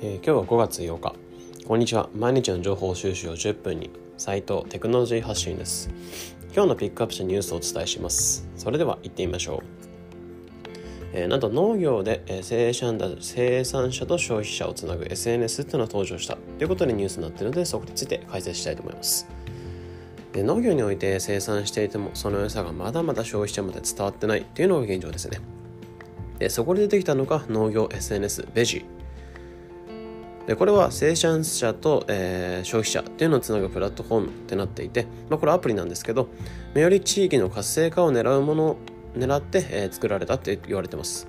え今日は5月8日。こんにちは。毎日の情報収集を10分に。斉藤テクノロジー発信です。今日のピックアップしたニュースをお伝えします。それでは行ってみましょう。えー、なんと農業で、生産生産者と消費者をつなぐ SNS っていうのが登場した。ということでニュースになっているのでそこについて解説したいと思います。で農業において生産していてもその良さがまだまだ消費者まで伝わってないっていうのが現状ですね。でそこで出てきたのが農業 SNS ベジ。でこれは生産者と、えー、消費者っていうのをつなぐプラットフォームってなっていて、まあ、これアプリなんですけどより地域の活性化を狙うものを狙って、えー、作られたって言われてます。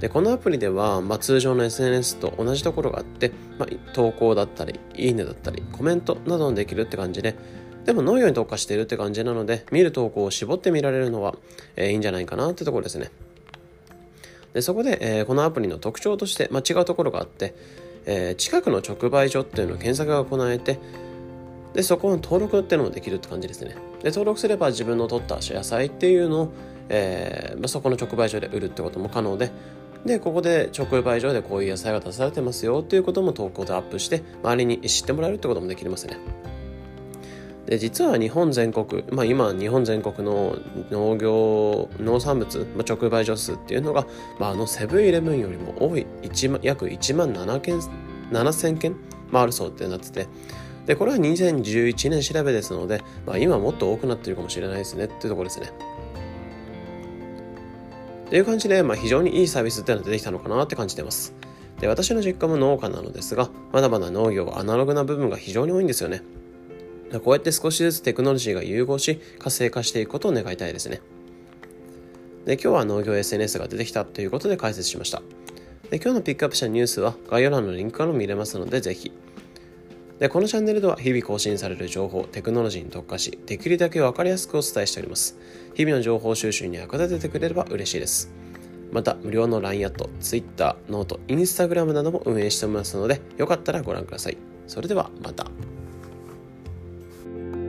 でこのアプリでは、まあ、通常の SNS と同じところがあって、まあ、投稿だったりいいねだったりコメントなどもできるって感じででも農業に特化しているって感じなので見る投稿を絞って見られるのは、えー、いいんじゃないかなってところですね。でそこで、えー、このアプリの特徴として、まあ、違うところがあって、えー、近くの直売所っていうのを検索が行えてでそこの登録っていうのもできるって感じですね。で登録すれば自分の取った野菜っていうのを、えーまあ、そこの直売所で売るってことも可能ででここで直売所でこういう野菜が出されてますよっていうことも投稿でアップして周りに知ってもらえるってこともできますね。で実は日本全国、まあ、今日本全国の農業農産物、まあ、直売所数っていうのが、まあ、あのセブンイレブンよりも多い1万約1万7件7000件、まあ、るそうってなっててでこれは2011年調べですので、まあ、今もっと多くなってるかもしれないですねっていうところですね。という感じで、まあ、非常にいいサービスっていうのが出てきたのかなって感じてます。で私の実家も農家なのですがまだまだ農業はアナログな部分が非常に多いんですよね。こうやって少しずつテクノロジーが融合し活性化していくことを願いたいですね。で今日は農業 SNS が出てきたということで解説しました。で今日のピックアップしたニュースは概要欄のリンクからも見れますのでぜひ。でこのチャンネルでは日々更新される情報、テクノロジーに特化し、できるだけわかりやすくお伝えしております。日々の情報収集に役立ててくれれば嬉しいです。また、無料の LINE@、Twitter、 note、Instagram なども運営しておりますので、よかったらご覧ください。それではまた。thank you